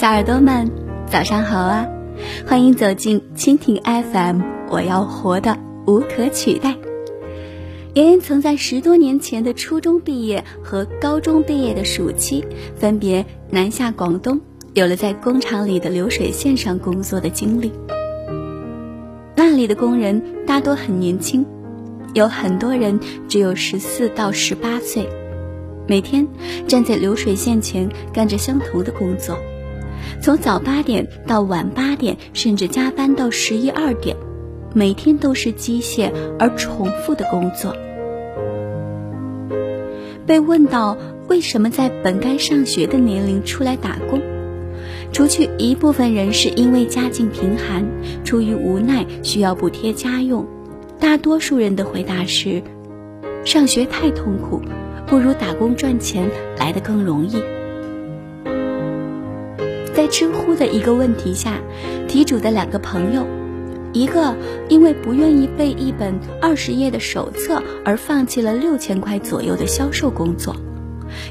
小耳朵们，早上好啊！欢迎走进蜻蜓 FM，我要活的无可取代。妍妍曾在十多年前的初中毕业和高中毕业的暑期，分别南下广东，有了在工厂里的流水线上工作的经历。那里的工人大多很年轻，有很多人只有十四到十八岁，每天站在流水线前干着相同的工作。从早八点到晚八点，甚至加班到十一二点，每天都是机械而重复的工作。被问到为什么在本该上学的年龄出来打工，除去一部分人是因为家境贫寒，出于无奈需要补贴家用，大多数人的回答是：上学太痛苦，不如打工赚钱来得更容易。知乎的一个问题下，题主的两个朋友，一个因为不愿意背一本二十页的手册而放弃了六千块左右的销售工作，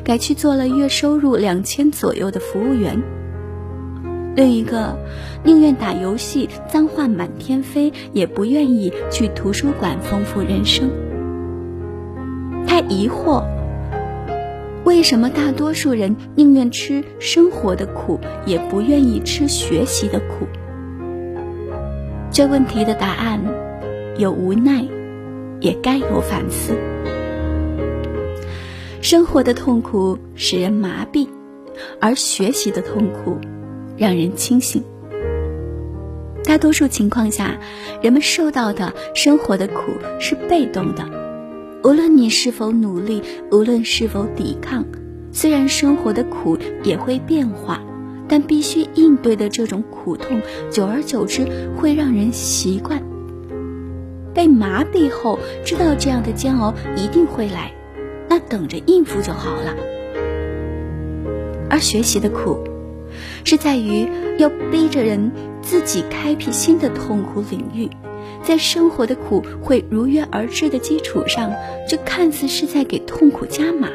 改去做了月收入两千左右的服务员；另一个宁愿打游戏脏话满天飞，也不愿意去图书馆丰富人生。他疑惑。为什么大多数人宁愿吃生活的苦，也不愿意吃学习的苦？这问题的答案有无奈，也该有反思。生活的痛苦使人麻痹，而学习的痛苦让人清醒。大多数情况下，人们受到的生活的苦是被动的。无论你是否努力，无论是否抵抗，虽然生活的苦也会变化，但必须应对的这种苦痛，久而久之会让人习惯。被麻痹后，知道这样的煎熬一定会来，那等着应付就好了。而学习的苦，是在于要逼着人自己开辟新的痛苦领域。在生活的苦会如约而至的基础上，这看似是在给痛苦加码。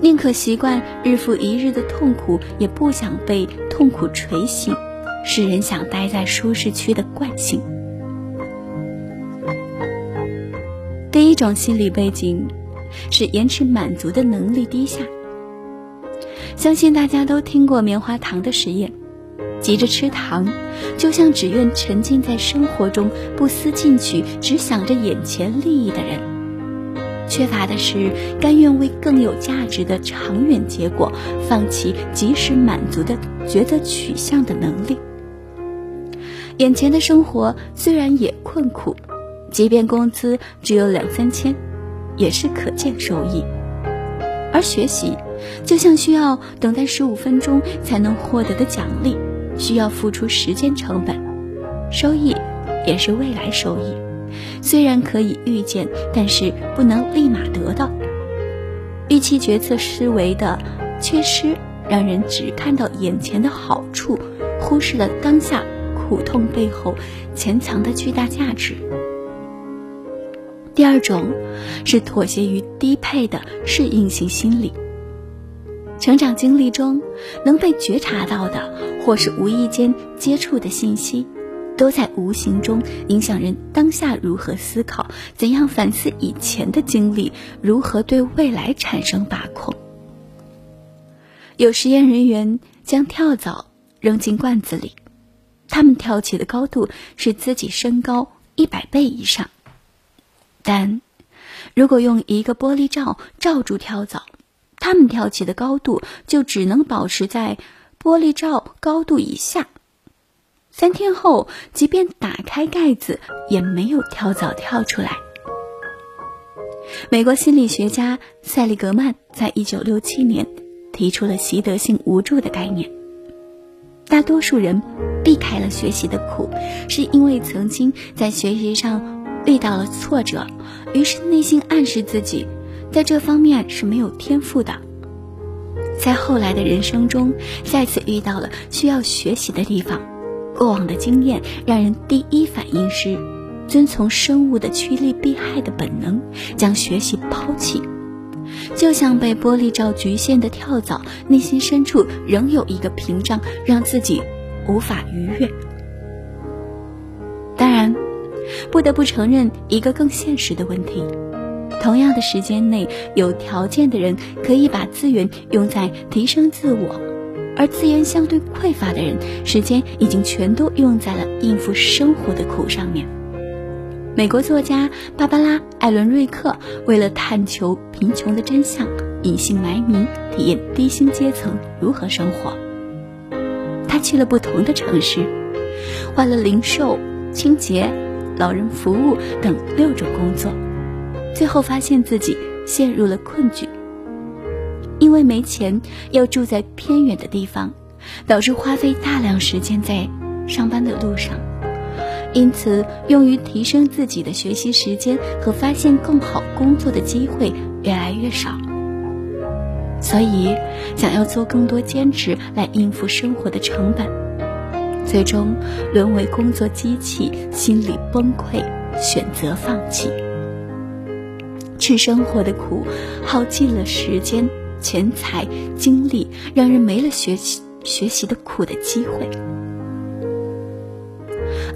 宁可习惯日复一日的痛苦，也不想被痛苦锤醒，是人想待在舒适区的惯性。第一种心理背景是延迟满足的能力低下。相信大家都听过棉花糖的实验。急着吃糖，就像只愿沉浸在生活中不思进取、只想着眼前利益的人，缺乏的是甘愿为更有价值的长远结果放弃及时满足的抉择取向的能力。眼前的生活虽然也困苦，即便工资只有两三千，也是可见收益。而学习，就像需要等待十五分钟才能获得的奖励。需要付出时间成本，收益也是未来收益。虽然可以预见，但是不能立马得到。预期决策思维的缺失，让人只看到眼前的好处，忽视了当下苦痛背后潜藏的巨大价值。第二种是妥协于低配的适应性心理。成长经历中，能被觉察到的，或是无意间接触的信息，都在无形中影响人当下如何思考，怎样反思以前的经历，如何对未来产生把控。有实验人员将跳蚤扔进罐子里，它们跳起的高度是自己身高一百倍以上，但如果用一个玻璃罩罩住跳蚤，他们跳起的高度就只能保持在玻璃罩高度以下。三天后，即便打开盖子，也没有跳蚤跳出来。美国心理学家塞利格曼在一九六七年提出了习得性无助的概念。大多数人避开了学习的苦，是因为曾经在学习上遇到了挫折，于是内心暗示自己。在这方面是没有天赋的，在后来的人生中再次遇到了需要学习的地方，过往的经验让人第一反应是遵从生物的趋利避害的本能，将学习抛弃。就像被玻璃罩局限的跳蚤，内心深处仍有一个屏障，让自己无法逾越。当然，不得不承认一个更现实的问题：同样的时间内，有条件的人可以把资源用在提升自我，而资源相对匮乏的人，时间已经全都用在了应付生活的苦上面。美国作家芭芭拉·艾伦瑞克为了探求贫穷的真相，隐姓埋名体验低薪阶层如何生活。他去了不同的城市，换了零售、清洁、老人服务等六种工作，最后发现自己陷入了困局。因为没钱，要住在偏远的地方，导致花费大量时间在上班的路上。因此，用于提升自己的学习时间和发现更好工作的机会越来越少。所以，想要做更多兼职来应付生活的成本，最终沦为工作机器，心理崩溃，选择放弃。吃生活的苦，耗尽了时间、钱财、精力，让人没了学习学习的苦的机会。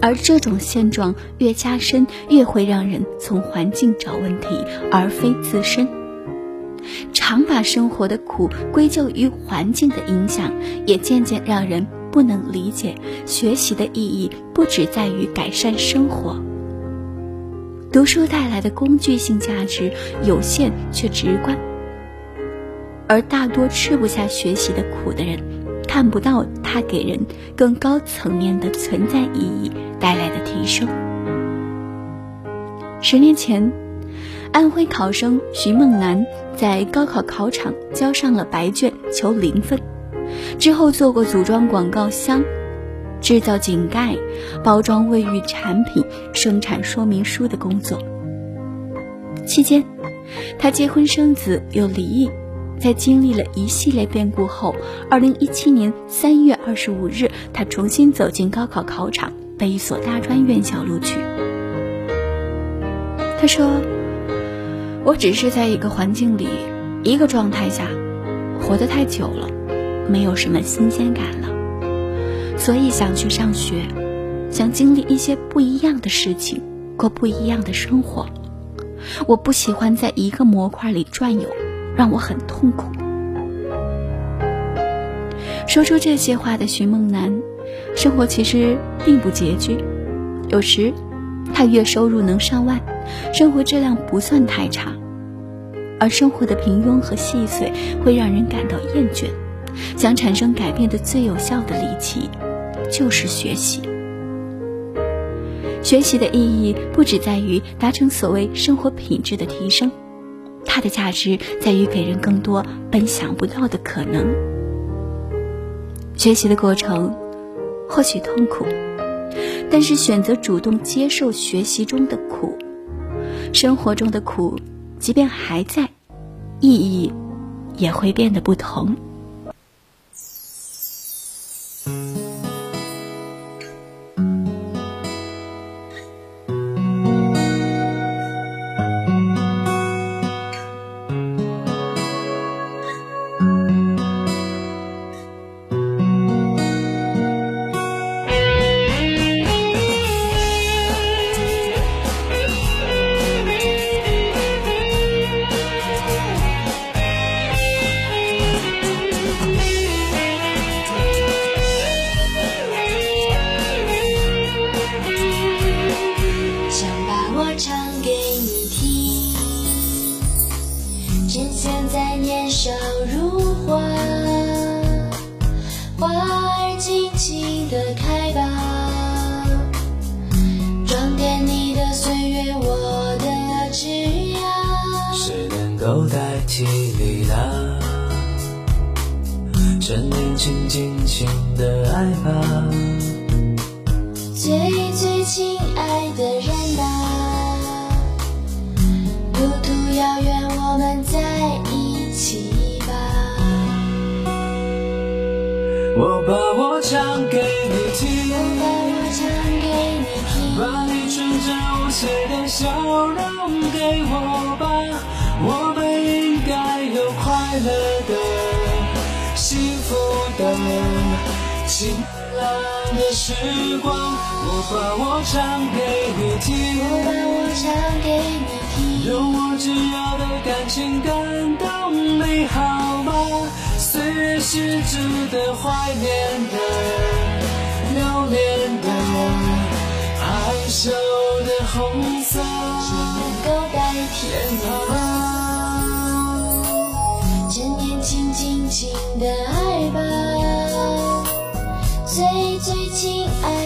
而这种现状越加深，越会让人从环境找问题，而非自身。常把生活的苦归咎于环境的影响，也渐渐让人不能理解学习的意义不只在于改善生活。读书带来的工具性价值有限却直观，而大多吃不下学习的苦的人。看不到它给人更高层面的存在意义带来的提升。十年前，安徽考生徐梦楠在高考考场交上了白卷求零分，之后做过组装广告箱、制造井盖、包装卫浴产品、生产说明书的工作。期间，他结婚生子又离异。在经历了一系列变故后，二零一七年三月二十五日，他重新走进高考考场，被一所大专院校录取。他说：“我只是在一个环境里、一个状态下活得太久了，没有什么新鲜感了，所以想去上学，想经历一些不一样的事情，过不一样的生活。我不喜欢在一个模块里转悠。”让我很痛苦。说出这些话的徐梦楠，生活其实并不拮据，有时他月收入能上万，生活质量不算太差。而生活的平庸和细碎会让人感到厌倦，想产生改变的最有效的利器就是学习。学习的意义不只在于达成所谓生活品质的提升。它的价值在于给人更多本想不到的可能。学习的过程或许痛苦，但是选择主动接受学习中的苦，生活中的苦，即便还在，意义也会变得不同。趁年轻尽情的爱吧，最最亲爱的人啊，路途遥远，我们在一起吧。我把我唱给你听，我把我唱给你听，把你纯真无邪的笑容给我吧。我们。乐的、幸福的、晴朗的时光。我把我唱给你听，我把我唱给你听，用我炙热的感情感动你好吗？岁月是值得怀念的、留恋的、害羞的红色只能够代替轻，尽情的爱吧，最最亲爱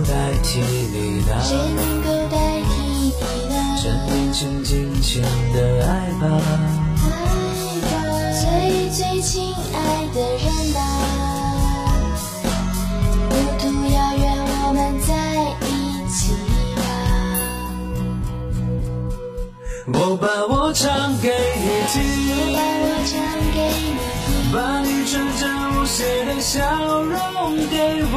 够代替你谁？能够代替你趁呢？年轻，尽情的爱吧。爱吧，最最亲爱的人吧，路途遥远，我们在一起吧。我把我唱给你听我听，把我唱给你听，把你纯真无邪的笑容给。我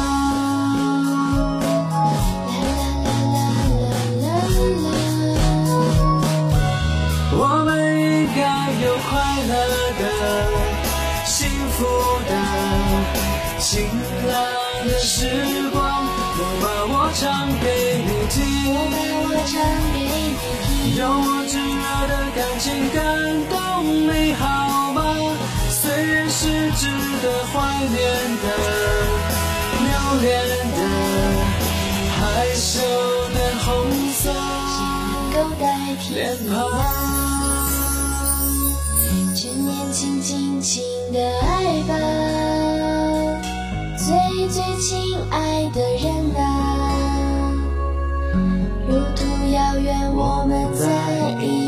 快乐的、幸福的、晴朗的时光。我把我唱给你听。我把我唱给你听，用我炙热的感情感动你好吗？岁月是值得怀念的、留恋的、害羞的红色能够代替脸庞。请尽情的爱吧，最最亲爱的人啊，路途遥远，我们在一起。